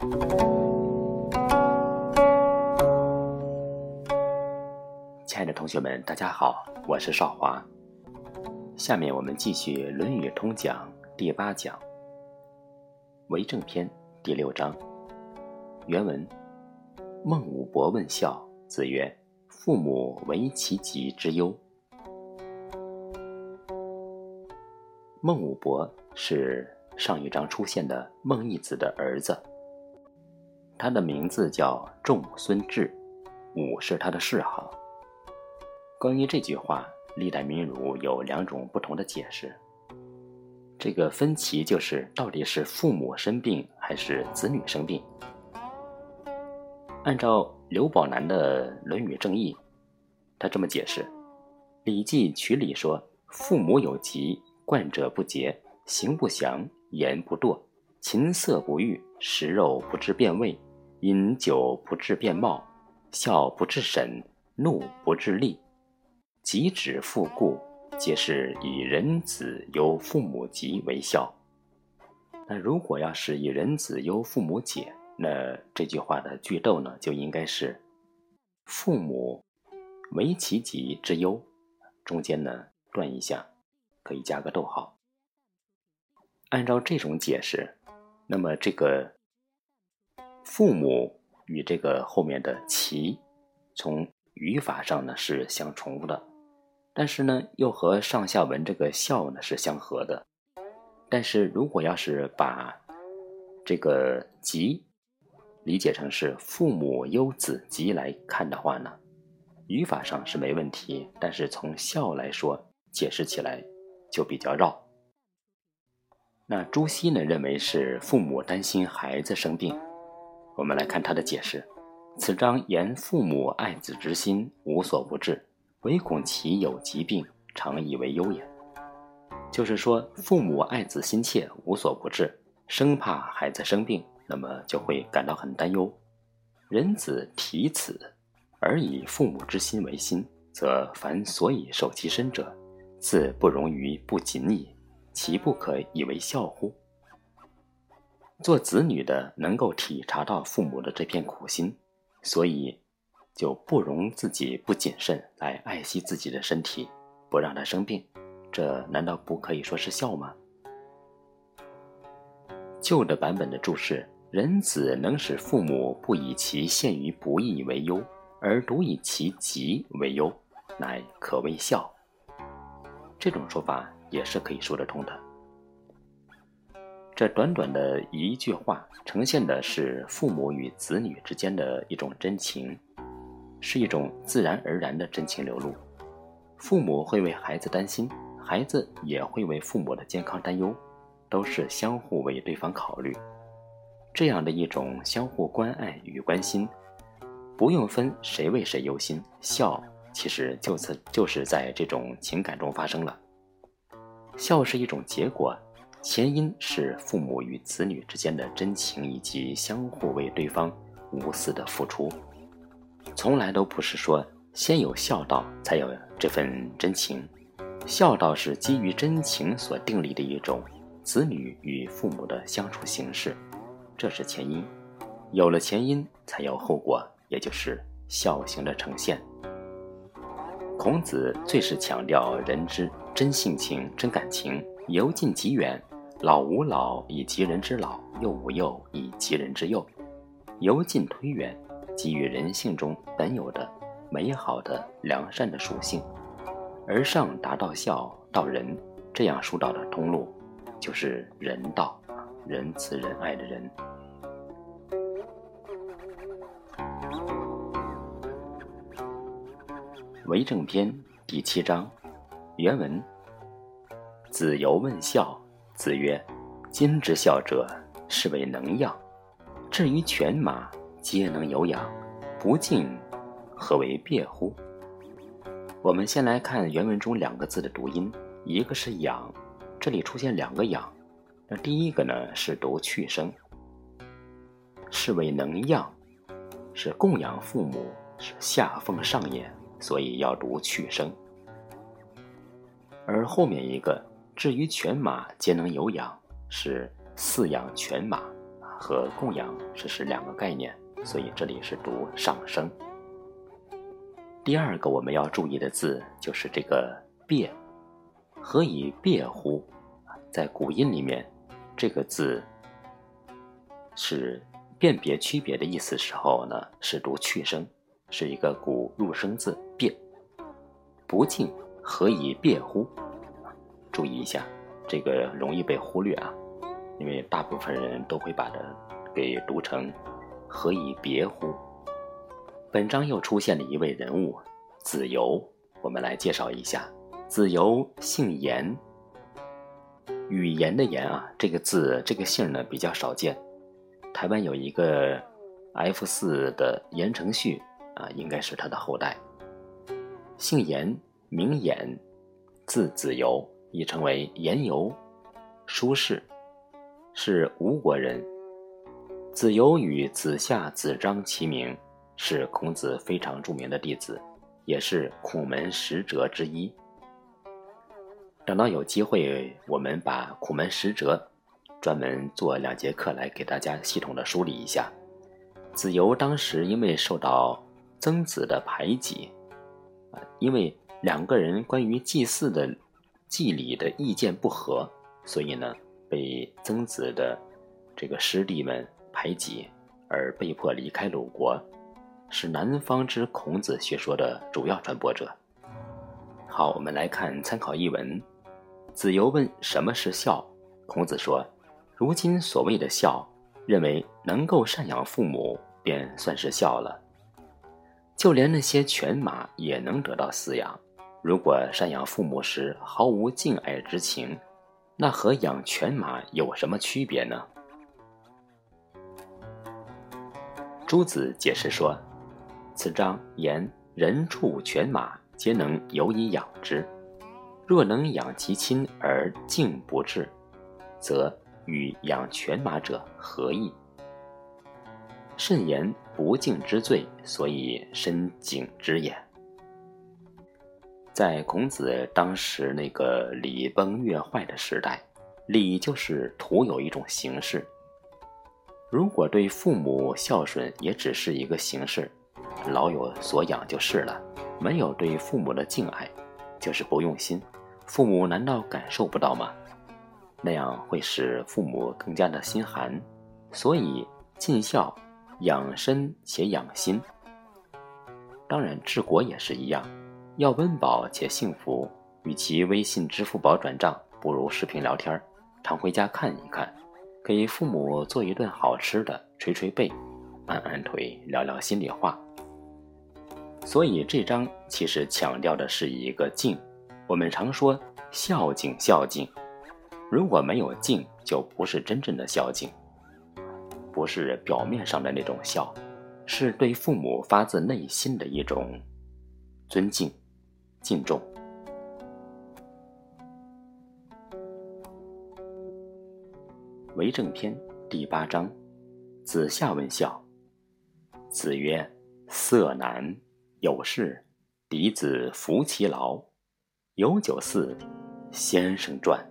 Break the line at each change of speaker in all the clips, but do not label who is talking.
亲爱的同学们，大家好，我是少华。下面我们继续《论语通讲》第八讲《为政篇》第六章。原文：孟武伯问孝，子曰：“父母为其疾之忧。”孟武伯是上一章出现的孟义子的儿子，他的名字叫仲孙志，武是他的谥号。关于这句话，历代名儒有两种不同的解释。这个分歧就是到底是父母生病还是子女生病。按照刘宝南的《论语正义》，他这么解释：《礼记·曲礼》说，父母有疾。患者不洁，行不祥，言不惰，琴瑟不御，食肉不知变味，饮酒不知变貌，笑不治审，怒不治力，疾止复故，皆是以人子忧父母疾为孝。那如果要是以人子忧父母解，那这句话的句逗呢，就应该是父母为其疾之忧，中间呢断一下。可以加个逗号。按照这种解释，那么这个父母与这个后面的“其”，从语法上呢是相重复的，但是呢又和上下文这个“孝”呢是相合的。但是如果要是把这个“疾”理解成是父母忧子疾来看的话呢，语法上是没问题，但是从“孝”来说，解释起来。就比较绕。那朱熹呢认为是父母担心孩子生病。我们来看他的解释：此章言父母爱子之心无所不至，唯恐其有疾病，常以为忧也。就是说，父母爱子心切，无所不至，生怕孩子生病，那么就会感到很担忧。人子体此，而以父母之心为心，则凡所以受其身者。自不容于不谨矣，其不可以为孝乎？做子女的能够体察到父母的这片苦心，所以就不容自己不谨慎来爱惜自己的身体，不让他生病，这难道不可以说是孝吗？旧的版本的注释：人子能使父母不以其陷于不义为忧，而独以其疾为忧，乃可谓孝。这种说法也是可以说得通的。这短短的一句话，呈现的是父母与子女之间的一种真情，是一种自然而然的真情流露。父母会为孩子担心，孩子也会为父母的健康担忧，都是相互为对方考虑。这样的一种相互关爱与关心，不用分谁为谁忧心，孝。其实就此就是在这种情感中发生了。孝是一种结果，前因是父母与子女之间的真情以及相互为对方无私的付出，从来都不是说先有孝道才有这份真情。孝道是基于真情所订立的一种子女与父母的相处形式，这是前因。有了前因，才有后果，也就是孝行的呈现。孔子最是强调人之真性情、真感情，由近及远，老吾老以及人之老，幼吾幼以及人之幼，由近推远，给予人性中本有的美好的良善的属性，而上达到孝到仁这样疏导的通路，就是人道，仁慈仁爱的人。为政篇第七章，原文：子游问孝，子曰：“今之孝者，是为能养。至于犬马，皆能有养，不敬，何为别乎？”我们先来看原文中两个字的读音，一个是“养”，这里出现两个“养”，那第一个呢是读去声，是为能养，是供养父母，是下奉上也。所以要读去声，而后面一个至于犬马皆能有养，是饲养犬马，和供养这是两个概念，所以这里是读上声。第二个我们要注意的字就是这个“别”，何以别乎？在古音里面，这个字是辨别区别的意思时候呢，是读去声，是一个古入声字“别”。不敬，何以别乎？注意一下，这个容易被忽略啊，因为大部分人都会把它给读成“何以别乎”。本章又出现了一位人物，子由，我们来介绍一下。子由姓严，语言的言啊，这个字这个姓呢比较少见。台湾有一个 F 四的言承旭啊，应该是他的后代。姓严，名衍，字子由，亦称为言由，书士，是吴国人。子游与子夏、子张齐名，是孔子非常著名的弟子，也是孔门十哲之一。等到有机会，我们把孔门十哲专门做两节课来给大家系统的梳理一下。子游当时因为受到曾子的排挤。啊，因为两个人关于祭祀的祭礼的意见不合，所以呢，被曾子的这个师弟们排挤，而被迫离开鲁国，是南方之孔子学说的主要传播者。好，我们来看参考译文。子由问什么是孝，孔子说：如今所谓的孝，认为能够赡养父母，便算是孝了。就连那些犬马也能得到饲养。如果赡养父母时毫无敬爱之情，那和养犬马有什么区别呢？朱子解释说：“此章言人畜犬马皆能有以养之，若能养其亲而敬不至，则与养犬马者何异？”慎言不敬之罪，所以深敬之也。在孔子当时那个礼崩乐坏的时代，礼就是徒有一种形式。如果对父母孝顺也只是一个形式，老有所养就是了；没有对父母的敬爱，就是不用心。父母难道感受不到吗？那样会使父母更加的心寒。所以尽孝。养身且养心，当然治国也是一样，要温饱且幸福。与其微信、支付宝转账，不如视频聊天儿常回家看一看，给父母做一顿好吃的，捶捶背，按按腿，聊聊心里话。所以这章其实强调的是一个敬。我们常说孝敬，孝敬，如果没有敬，就不是真正的孝敬。不是表面上的那种孝，是对父母发自内心的一种尊敬、敬重。为政篇第八章，子夏问孝。子曰：“色难，有事，嫡子服其劳。有酒肆，先生传，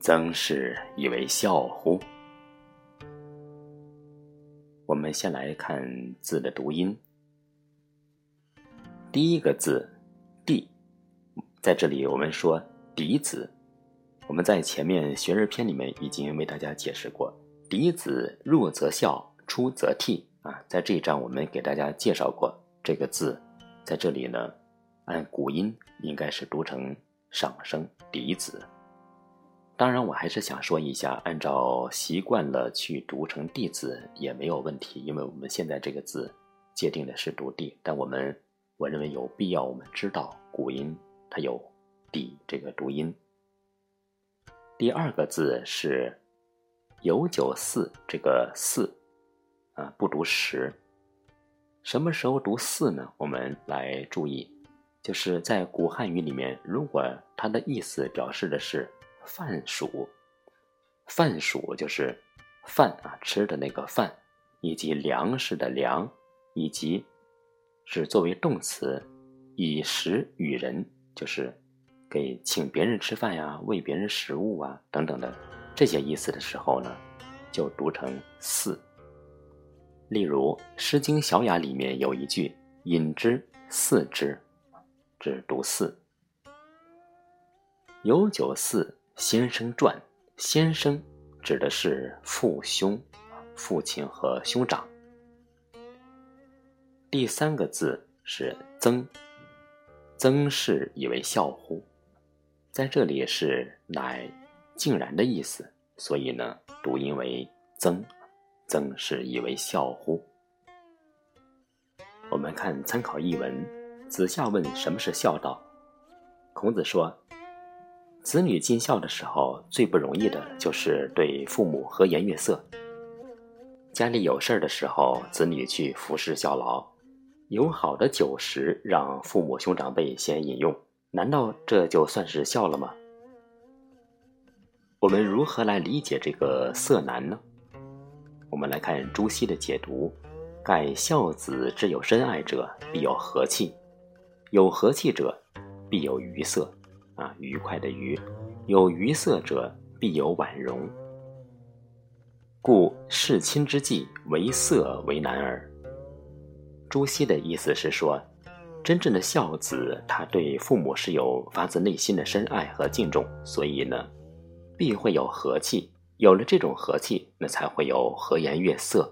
曾氏以为孝乎？”我们先来看字的读音。第一个字“”，在这里我们说“嫡子”。我们在前面学而篇里面已经为大家解释过，“嫡子入则孝，出则悌”啊。在这一章我们给大家介绍过这个字，在这里呢，按古音应该是读成上声“嫡子”。当然，我还是想说一下，按照习惯了去读成“弟”字也没有问题，因为我们现在这个字界定的是读“弟”，但我们我认为有必要我们知道古音它有“底”这个读音。第二个字是“有酒肆”，这个“肆”啊不读“食”，什么时候读“肆”呢？我们来注意，就是在古汉语里面，如果它的意思表示的是。饭属，饭属就是饭啊，吃的那个饭，以及粮食的粮，以及是作为动词，以食与人，就是给请别人吃饭呀，喂别人食物啊等等的这些意思的时候呢，就读成四。例如《诗经·小雅》里面有一句“饮之，四之”，只读四。有九四先生传，先生指的是父兄，父亲和兄长。第三个字是曾，曾氏以为孝乎，在这里是乃竟然的意思，所以呢，读音为曾。曾是以为孝乎？我们看参考译文，子夏问什么是孝道，孔子说，子女尽孝的时候，最不容易的就是对父母和颜悦色。家里有事儿的时候，子女去服侍效劳，有好的酒食让父母兄长辈先饮用，难道这就算是孝了吗？我们如何来理解这个色难呢？我们来看朱熹的解读：“盖孝子之有深爱者，必有和气；有和气者，必有愉色。啊，愉快的愉；有愉色者，必有婉容。故事亲之际，为色为难耳。”朱熹的意思是说，真正的孝子，他对父母是有发自内心的深爱和敬重，所以呢，必会有和气。有了这种和气，那才会有和颜悦色，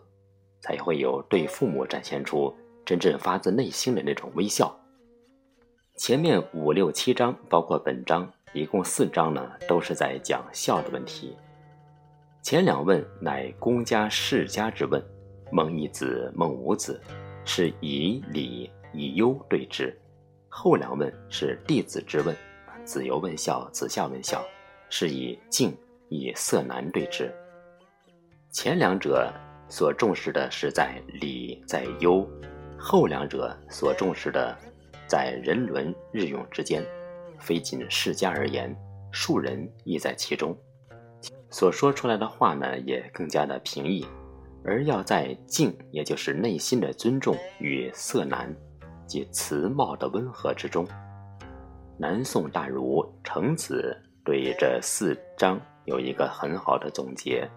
才会有对父母展现出真正发自内心的那种微笑。前面五六七章，包括本章，一共四章呢，都是在讲孝的问题。前两问乃公家世家之问，孟一子、孟五子，是以礼以忧对之；后两问是弟子之问，子游问孝，子夏问孝，是以敬。以色难对之，前两者所重视的是在礼在忧，后两者所重视的在人伦日用之间，非仅世家而言，庶人亦在其中。所说出来的话呢，也更加的平易，而要在敬，也就是内心的尊重与色难，即辞貌的温和之中。南宋大儒程子对这四章。有一个很好的总结：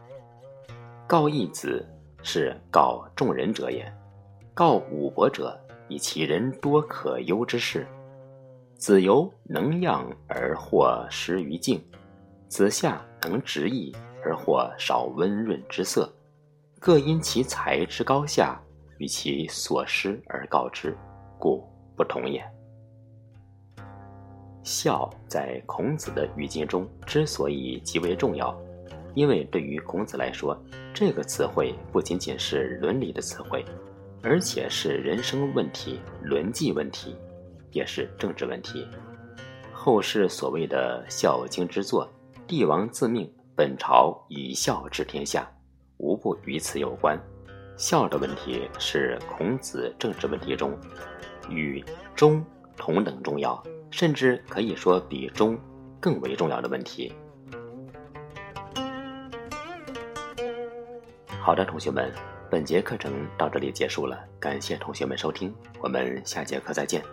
告义子是告众人者也，告武伯者以其人多可忧之事。子由能养而或失于静，子夏能直意而或少温润之色，各因其才之高下与其所失而告之，故不同也。孝在孔子的语境中之所以极为重要，因为对于孔子来说，这个词汇不仅仅是伦理的词汇，而且是人生问题、伦纪问题，也是政治问题。后世所谓的《孝经》之作，帝王自命本朝以孝治天下，无不与此有关。孝的问题是孔子政治问题中与忠同等重要。甚至可以说比忠更为重要的问题。好的，同学们，本节课程到这里结束了，感谢同学们收听，我们下节课再见。